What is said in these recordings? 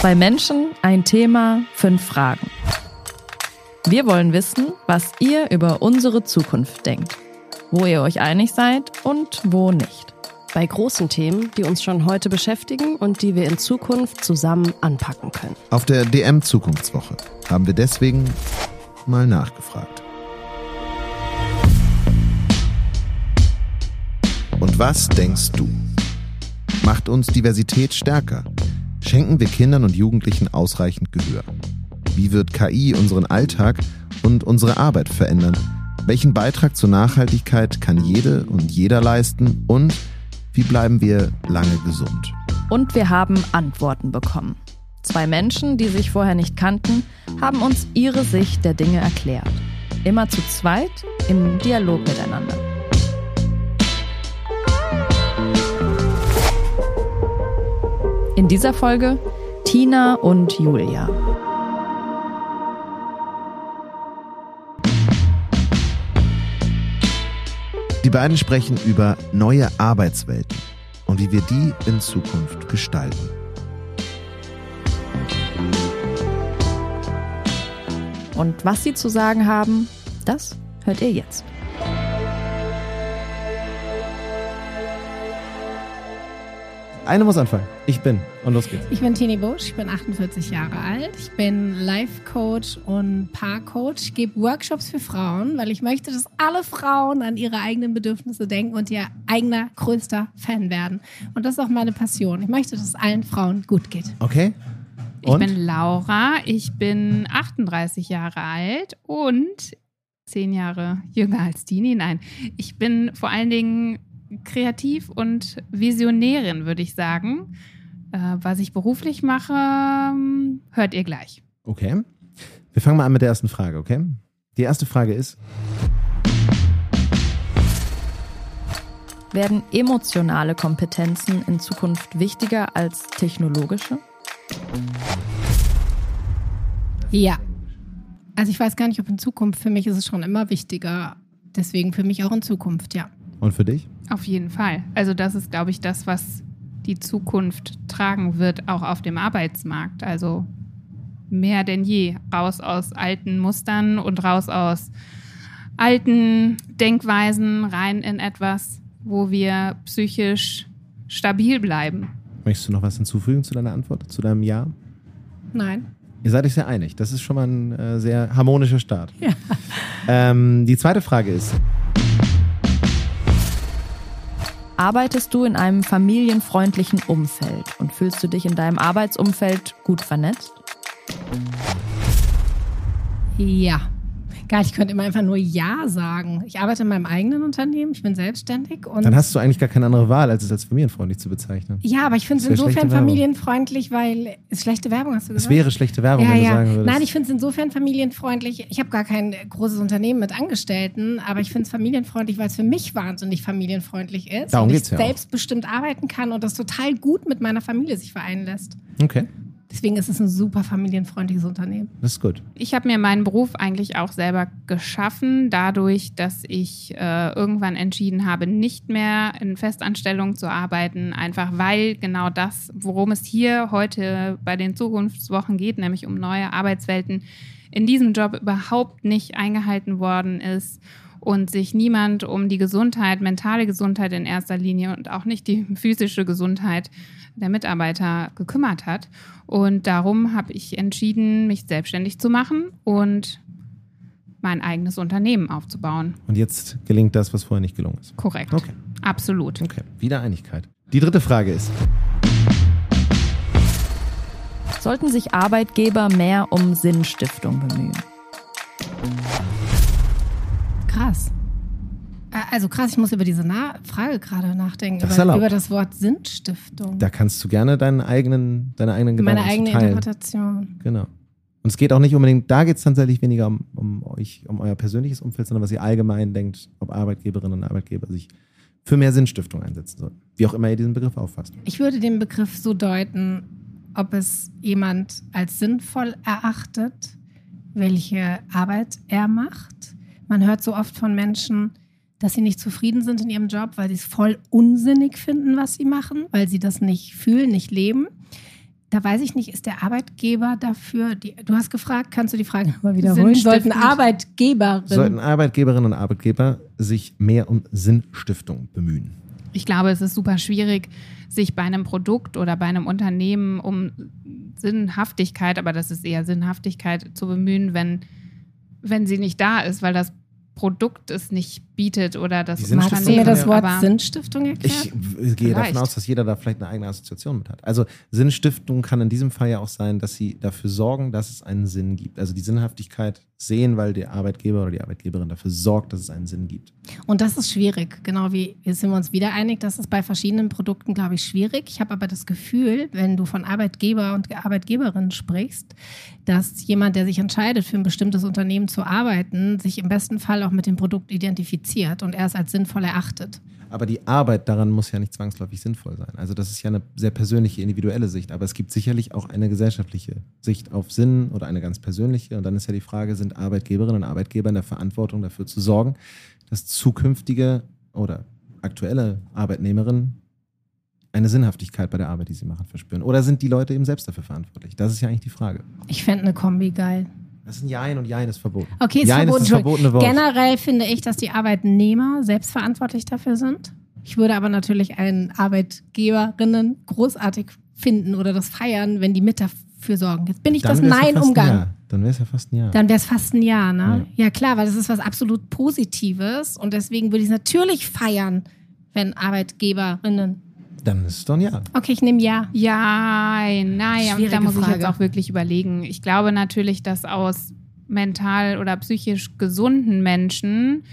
Zwei Menschen, ein Thema, fünf Fragen. Wir wollen wissen, was ihr über unsere Zukunft denkt, wo ihr euch einig seid und wo nicht. Bei großen Themen, die uns schon heute beschäftigen und die wir in Zukunft zusammen anpacken können. Auf der DM Zukunftswoche haben wir deswegen mal nachgefragt. Und was denkst du? Macht uns Diversität stärker? Schenken wir Kindern und Jugendlichen ausreichend Gehör? Wie wird KI unseren Alltag und unsere Arbeit verändern? Welchen Beitrag zur Nachhaltigkeit kann jede und jeder leisten? Und wie bleiben wir lange gesund? Und wir haben Antworten bekommen. Zwei Menschen, die sich vorher nicht kannten, haben uns ihre Sicht der Dinge erklärt. Immer zu zweit im Dialog miteinander. In dieser Folge Tina und Julia. Die beiden sprechen über neue Arbeitswelten und wie wir die in Zukunft gestalten. Und was sie zu sagen haben, das hört ihr jetzt. Eine muss anfangen. Ich bin. Und los geht's. Ich bin Tini Busch, ich bin 48 Jahre alt. Ich bin Life Coach und Paarcoach. Ich gebe Workshops für Frauen, weil ich möchte, dass alle Frauen an ihre eigenen Bedürfnisse denken und ihr eigener größter Fan werden. Und das ist auch meine Passion. Ich möchte, dass es allen Frauen gut geht. Okay. Und? Ich bin Laura, ich bin 38 Jahre alt und zehn Jahre jünger als Tini. Nein, ich bin vor allen Dingen kreativ und Visionärin, würde ich sagen. Äh, was ich beruflich mache, ähm, hört ihr gleich. Okay. Wir fangen mal an mit der ersten Frage, okay? Die erste Frage ist. Werden emotionale Kompetenzen in Zukunft wichtiger als technologische? Ja. Also ich weiß gar nicht, ob in Zukunft, für mich ist es schon immer wichtiger. Deswegen für mich auch in Zukunft, ja. Und für dich? Auf jeden Fall. Also das ist, glaube ich, das, was die Zukunft tragen wird, auch auf dem Arbeitsmarkt. Also mehr denn je. Raus aus alten Mustern und raus aus alten Denkweisen, rein in etwas, wo wir psychisch stabil bleiben. Möchtest du noch was hinzufügen zu deiner Antwort, zu deinem Ja? Nein. Ihr seid euch sehr einig. Das ist schon mal ein äh, sehr harmonischer Start. Ja. Ähm, die zweite Frage ist, Arbeitest du in einem familienfreundlichen Umfeld und fühlst du dich in deinem Arbeitsumfeld gut vernetzt? Ja. Geil, ich könnte immer einfach nur Ja sagen. Ich arbeite in meinem eigenen Unternehmen, ich bin selbstständig. Und Dann hast du eigentlich gar keine andere Wahl, als es als familienfreundlich zu bezeichnen. Ja, aber ich finde es insofern familienfreundlich, weil es schlechte Werbung hast du gesagt. Es wäre schlechte Werbung, ja, wenn ja. du sagen würdest. Nein, ich finde es insofern familienfreundlich. Ich habe gar kein großes Unternehmen mit Angestellten, aber ich finde es familienfreundlich, weil es für mich wahnsinnig familienfreundlich ist. Darum und geht's ich ja selbstbestimmt arbeiten kann und das total gut mit meiner Familie sich vereinen lässt. Okay. Deswegen ist es ein super familienfreundliches Unternehmen. Das ist gut. Ich habe mir meinen Beruf eigentlich auch selber geschaffen, dadurch, dass ich äh, irgendwann entschieden habe, nicht mehr in Festanstellung zu arbeiten, einfach weil genau das, worum es hier heute bei den Zukunftswochen geht, nämlich um neue Arbeitswelten, in diesem Job überhaupt nicht eingehalten worden ist und sich niemand um die Gesundheit, mentale Gesundheit in erster Linie und auch nicht die physische Gesundheit der Mitarbeiter gekümmert hat. Und darum habe ich entschieden, mich selbstständig zu machen und mein eigenes Unternehmen aufzubauen. Und jetzt gelingt das, was vorher nicht gelungen ist. Korrekt. Okay. Absolut. Okay. Wieder Einigkeit. Die dritte Frage ist. Sollten sich Arbeitgeber mehr um Sinnstiftung bemühen? Krass. Also krass, ich muss über diese Na Frage gerade nachdenken, das über, über, das Wort Sinnstiftung. Da kannst du gerne deinen eigenen, deine eigenen Gedanken Meine eigene teilen. Interpretation. Genau. Und es geht auch nicht unbedingt, da geht es tatsächlich weniger um, um euch, um euer persönliches Umfeld, sondern was ihr allgemein denkt, ob Arbeitgeberinnen und Arbeitgeber sich für mehr Sinnstiftung einsetzen sollen. Wie auch immer ihr diesen Begriff auffasst. Ich würde den Begriff so deuten, ob es jemand als sinnvoll erachtet, welche Arbeit er macht. Man hört so oft von Menschen, dass sie nicht zufrieden sind in ihrem Job, weil sie es voll unsinnig finden, was sie machen, weil sie das nicht fühlen, nicht leben. da weiß ich nicht, ist der Arbeitgeber dafür, die, du hast gefragt, kannst du die Frage nochmal wiederholen? Sollten. Arbeitgeberinnen, Sollten Arbeitgeberinnen und Arbeitgeber sich mehr um Sinnstiftung bemühen? Ich glaube, es ist super schwierig, sich bei einem Produkt oder bei einem Unternehmen um Sinnhaftigkeit, aber das ist eher Sinnhaftigkeit zu bemühen, wenn, wenn sie nicht da ist, weil das Produkt es nicht bietet oder das Magst du mir das Wort aber- Sinnstiftung erklären? Ich gehe davon Vielleicht. aus, dass jeder da vielleicht eine eigene Assoziation mit hat. Also Sinnstiftung kann in diesem Fall ja auch sein, dass sie dafür sorgen, dass es einen Sinn gibt. Also die Sinnhaftigkeit sehen, weil der Arbeitgeber oder die Arbeitgeberin dafür sorgt, dass es einen Sinn gibt. Und das ist schwierig, genau wie jetzt sind wir uns wieder einig, das ist bei verschiedenen Produkten, glaube ich, schwierig. Ich habe aber das Gefühl, wenn du von Arbeitgeber und Arbeitgeberinnen sprichst, dass jemand, der sich entscheidet, für ein bestimmtes Unternehmen zu arbeiten, sich im besten Fall auch mit dem Produkt identifiziert und er es als sinnvoll erachtet. Aber die Arbeit daran muss ja nicht zwangsläufig sinnvoll sein. Also das ist ja eine sehr persönliche, individuelle Sicht. Aber es gibt sicherlich auch eine gesellschaftliche Sicht auf Sinn oder eine ganz persönliche. Und dann ist ja die Frage, sind Arbeitgeberinnen und Arbeitgeber in der Verantwortung dafür zu sorgen, dass zukünftige oder aktuelle Arbeitnehmerinnen eine Sinnhaftigkeit bei der Arbeit, die sie machen, verspüren? Oder sind die Leute eben selbst dafür verantwortlich? Das ist ja eigentlich die Frage. Ich fände eine Kombi geil. Das ist ein Jein und Jein ist verboten. Okay, ist Jein verboten. ist das verbotene Wort. Generell finde ich, dass die Arbeitnehmer selbstverantwortlich dafür sind. Ich würde aber natürlich einen Arbeitgeberinnen großartig finden oder das feiern, wenn die mit dafür sorgen. Jetzt bin ich das ja fast ein Nein-Umgang. Ja. Dann wäre es ja fast ein Ja. Dann wäre es fast ein Jahr, ne? Ja. klar, weil das ist was absolut Positives und deswegen würde ich es natürlich feiern, wenn Arbeitgeberinnen. Dann ist es doch ein Ja. Okay, ich nehme Ja. Ja, nein, Schwierige da muss ich Frage. jetzt auch wirklich überlegen. Ich glaube natürlich, dass aus mental oder psychisch gesunden Menschen,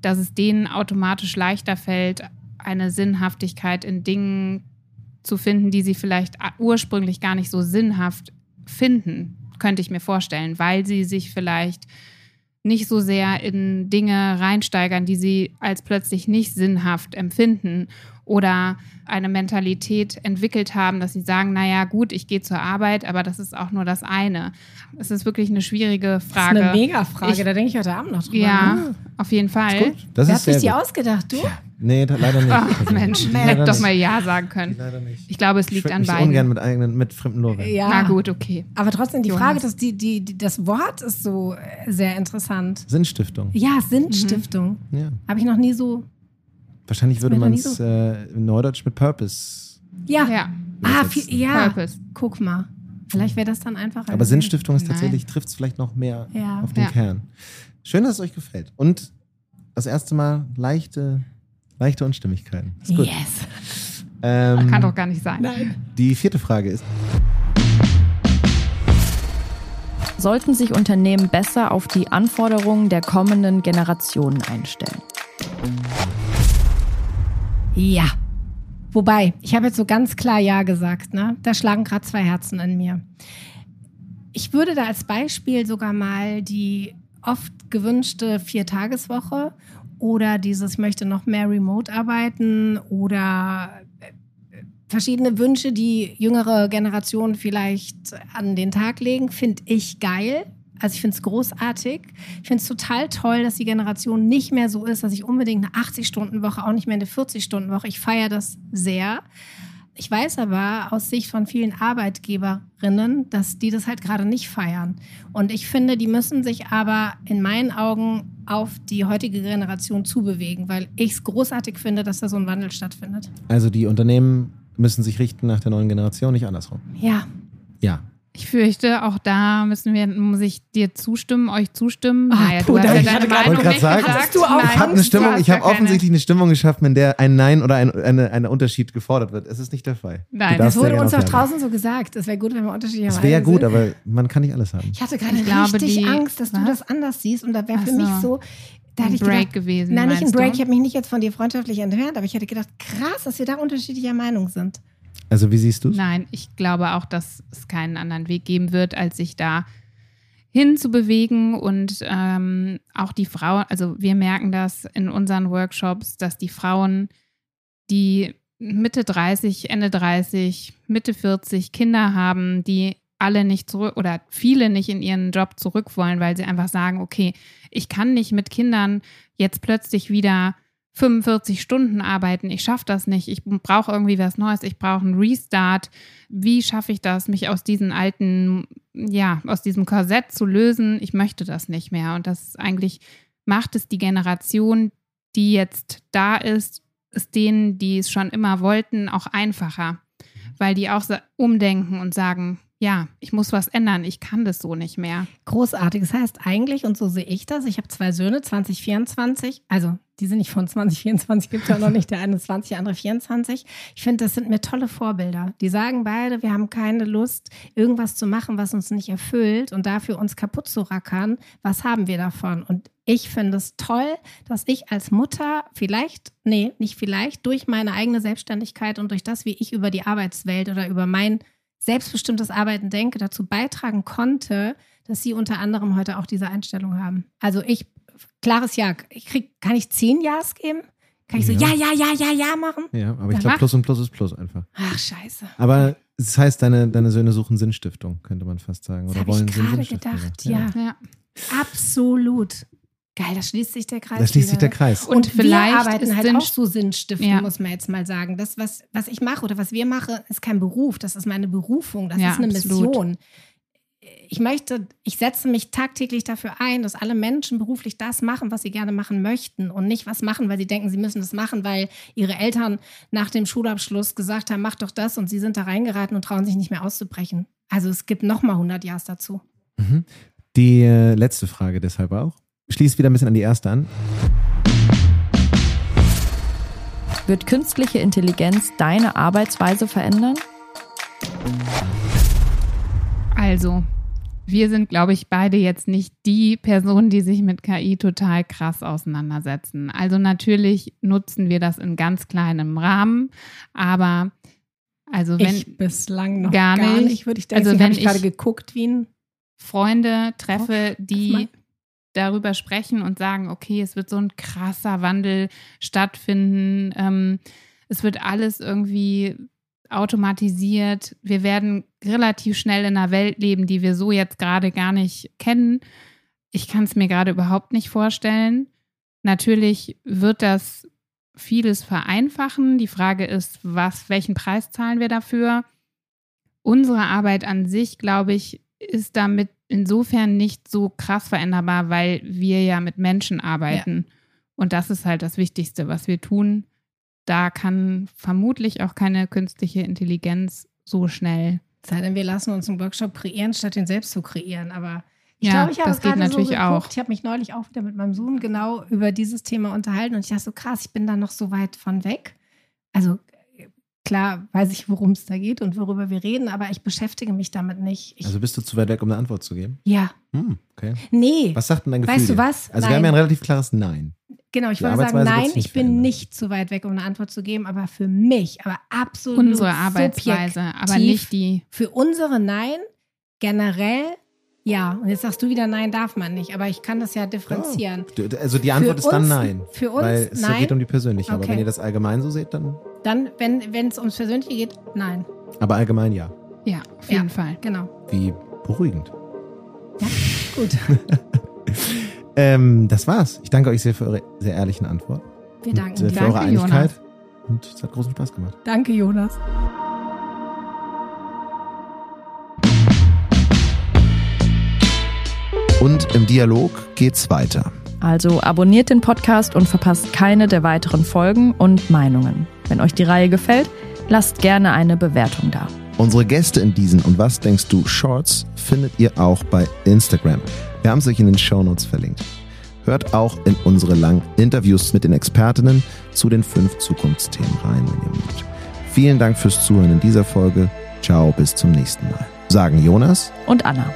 dass es denen automatisch leichter fällt, eine Sinnhaftigkeit in Dingen zu finden, die sie vielleicht ursprünglich gar nicht so sinnhaft finden, könnte ich mir vorstellen, weil sie sich vielleicht nicht so sehr in Dinge reinsteigern, die sie als plötzlich nicht sinnhaft empfinden oder eine Mentalität entwickelt haben, dass sie sagen, naja gut, ich gehe zur Arbeit, aber das ist auch nur das eine. Es ist wirklich eine schwierige Frage. Das ist eine Mega-Frage, Ich- da denke ich heute Abend noch drüber. ja, ne? auf jeden Fall. Das Wer ist hat sich die gut. ausgedacht? Du? Nee, da, leider nicht. Ach Also, Mensch, hätte doch mal Ja sagen können. Leider nicht. Ich glaube, es Ich liegt würde an mich beiden. ungern mit eigenen, mit fremden Lorbeeren. Ja. Na gut, okay. Aber trotzdem, die Jonas. Frage, dass die, die, die, das Wort ist so äh, sehr interessant. Sinnstiftung. Ja, Sinnstiftung. Ja. Habe ich noch nie so. Wahrscheinlich würde man es so- äh, in Neudeutsch mit Purpose. Ja. Ja, Ah, viel, ja. Purpose. Guck mal. Vielleicht wäre das dann einfacher. Aber. Sinnstiftung ist Nein. tatsächlich, trifft es vielleicht noch mehr Ja. auf den Ja. Kern. Schön, dass es euch gefällt. Und das erste Mal leichte, leichte Unstimmigkeiten. Ist gut. Yes. Ähm, kann doch gar nicht sein. die vierte Frage ist, Sollten sich Unternehmen besser auf die Anforderungen der kommenden Generationen einstellen? Ja. Wobei, ich habe jetzt so ganz klar Ja gesagt, ne? Da schlagen gerade zwei Herzen in mir. Ich würde da als Beispiel sogar mal die oft gewünschte Viertageswoche oder dieses ich möchte noch mehr remote arbeiten oder äh, verschiedene Wünsche, die jüngere Generationen vielleicht an den Tag legen, finde ich geil. Also ich finde es großartig. Ich finde es total toll, dass die Generation nicht mehr so ist, dass ich unbedingt eine 80-Stunden-Woche, auch nicht mehr eine 40-Stunden-Woche. Ich feiere das sehr. Ich weiß aber aus Sicht von vielen Arbeitgeberinnen, dass die das halt gerade nicht feiern. Und ich finde, die müssen sich aber in meinen Augen auf die heutige Generation zubewegen, weil ich es großartig finde, dass da so ein Wandel stattfindet. also die Unternehmen müssen sich richten nach der neuen Generation, nicht andersrum. Ja, Ja. Ich fürchte, auch da müssen wir, muss ich dir zustimmen, euch zustimmen. Ah, naja, puh, du hast ja ich deine Meinung nicht sagen, gesagt. Du auch Ich habe eine du Stimmung, ich habe offensichtlich eine Stimmung geschaffen, in der ein Nein oder ein eine, eine Unterschied gefordert wird. Es ist nicht der Fall. Nein, Du das wurde uns doch draußen so gesagt. Es wäre gut, wenn wir unterschiedliche Es wäre Meinungen gut, sind. aber man kann nicht alles haben. Ich hatte gerade Ich richtig die- Angst, dass du Was? das anders siehst und da wäre für Ach so. mich so. Da Ein hätte ich Break gedacht, gewesen. Nein, nicht ein Break. Du? Ich habe mich nicht jetzt von dir freundschaftlich entfernt, aber ich hätte gedacht, krass, dass wir da unterschiedlicher Meinung sind. Also wie siehst du es? Nein, ich glaube auch, dass es keinen anderen Weg geben wird, als sich da hinzubewegen und ähm, auch die Frauen, also wir merken das in unseren Workshops, dass die Frauen, die Mitte 30, Ende 30, Mitte 40 Kinder haben, die alle nicht zurück oder viele nicht in ihren Job zurück wollen, weil sie einfach sagen, okay, ich kann nicht mit Kindern jetzt plötzlich wieder 45 Stunden arbeiten, ich schaffe das nicht, ich brauche irgendwie was Neues, ich brauche einen Restart. Wie schaffe ich das, mich aus diesen alten, ja, aus diesem Korsett zu lösen? Ich möchte das nicht mehr. Und das eigentlich macht es die Generation, die jetzt da ist, ist denen, die es schon immer wollten, auch einfacher, weil die auch umdenken und sagen, ja, ich muss was ändern, ich kann das so nicht mehr. Großartig. Das heißt eigentlich, und so sehe ich das, ich habe zwei Söhne, 2024, also die sind nicht von 2024, gibt es ja noch nicht, der eine 20, der andere 24. Ich finde, das sind mir tolle Vorbilder. Die sagen beide, wir haben keine Lust, irgendwas zu machen, was uns nicht erfüllt und dafür uns kaputt zu rackern. Was haben wir davon? Und ich finde es toll, dass ich als Mutter vielleicht, nee, nicht vielleicht, durch meine eigene Selbstständigkeit und durch das, wie ich über die Arbeitswelt oder über mein selbstbestimmtes Arbeiten denke, dazu beitragen konnte, dass sie unter anderem heute auch diese Einstellung haben. Also ich, klares Ja, ich krieg, kann ich zehn Ja's geben? Kann ich ja. so ja, ja, ja, ja, ja machen? Ja, aber ich glaube, Plus und Plus ist Plus einfach. Ach, scheiße. Aber das heißt, deine, deine Söhne suchen Sinnstiftung, könnte man fast sagen. Oder das wollen ich gerade gedacht, ja. ja. ja. Absolut. Geil, da schließt sich der Kreis. Da schließt sich der Kreis. Und, und vielleicht wir arbeiten halt auch so Sinnstiften, ja. muss man jetzt mal sagen. Das, was, was ich mache oder was wir machen, ist kein Beruf. Das ist meine Berufung. Das ja, ist eine absolut. Mission. Ich möchte, ich setze mich tagtäglich dafür ein, dass alle Menschen beruflich das machen, was sie gerne machen möchten und nicht was machen, weil sie denken, sie müssen das machen, weil ihre Eltern nach dem Schulabschluss gesagt haben, mach doch das und sie sind da reingeraten und trauen sich nicht mehr auszubrechen. Also es gibt nochmal 100 Jahres dazu. Mhm. Die äh, letzte Frage deshalb auch schließt wieder ein bisschen an die erste an. Wird künstliche Intelligenz deine Arbeitsweise verändern? Also, wir sind, glaube ich, beide jetzt nicht die Personen, die sich mit KI total krass auseinandersetzen. Also natürlich nutzen wir das in ganz kleinem Rahmen, aber also wenn ich bislang noch gar nicht, gar nicht würde ich denken, also wenn ich gerade geguckt, wie ein Freunde treffe, die darüber sprechen und sagen, okay, es wird so ein krasser Wandel stattfinden, ähm, es wird alles irgendwie automatisiert, wir werden relativ schnell in einer Welt leben, die wir so jetzt gerade gar nicht kennen. Ich kann es mir gerade überhaupt nicht vorstellen. Natürlich wird das vieles vereinfachen. Die Frage ist, was, welchen Preis zahlen wir dafür? Unsere Arbeit an sich, glaube ich, ist damit insofern nicht so krass veränderbar, weil wir ja mit Menschen arbeiten. Ja. Und das ist halt das Wichtigste, was wir tun. Da kann vermutlich auch keine künstliche Intelligenz so schnell. Sei denn, wir lassen uns einen Workshop kreieren, statt ihn selbst zu kreieren. Aber ich ja, glaube, ich habe das geht natürlich so auch. Ich habe mich neulich auch wieder mit meinem Sohn genau über dieses Thema unterhalten und ich dachte so krass, ich bin da noch so weit von weg. Also Klar weiß ich, worum es da geht und worüber wir reden, aber ich beschäftige mich damit nicht. Ich also bist du zu weit weg, um eine Antwort zu geben? Ja. Hm, okay. Nee. Was sagt denn dein Gefühl? Weißt du was? Also nein. wir haben ja ein relativ klares Nein. Genau, ich wollte sagen, nein, ich bin verändern. nicht zu weit weg, um eine Antwort zu geben, aber für mich, aber absolut unsere Arbeitsweise, aber nicht die. Für unsere Nein generell ja, und jetzt sagst du wieder, nein, darf man nicht. Aber ich kann das ja differenzieren. Oh. Also die Antwort für ist dann nein. Für uns weil es nein. geht um die persönliche. Okay. Aber wenn ihr das allgemein so seht, dann. Dann, wenn es ums Persönliche geht, nein. Aber allgemein ja. Ja, auf jeden ja, Fall. Genau. Wie beruhigend. Ja, gut. ähm, das war's. Ich danke euch sehr für eure sehr ehrlichen Antworten. Wir danken und, äh, für danke, eure Einigkeit. Jonas. Und es hat großen Spaß gemacht. Danke, Jonas. Und im Dialog geht's weiter. Also abonniert den Podcast und verpasst keine der weiteren Folgen und Meinungen. Wenn euch die Reihe gefällt, lasst gerne eine Bewertung da. Unsere Gäste in diesen und was denkst du Shorts findet ihr auch bei Instagram. Wir haben es euch in den Shownotes verlinkt. Hört auch in unsere langen Interviews mit den Expertinnen zu den fünf Zukunftsthemen rein, wenn ihr mögt. Vielen Dank fürs Zuhören in dieser Folge. Ciao, bis zum nächsten Mal. Sagen Jonas und Anna.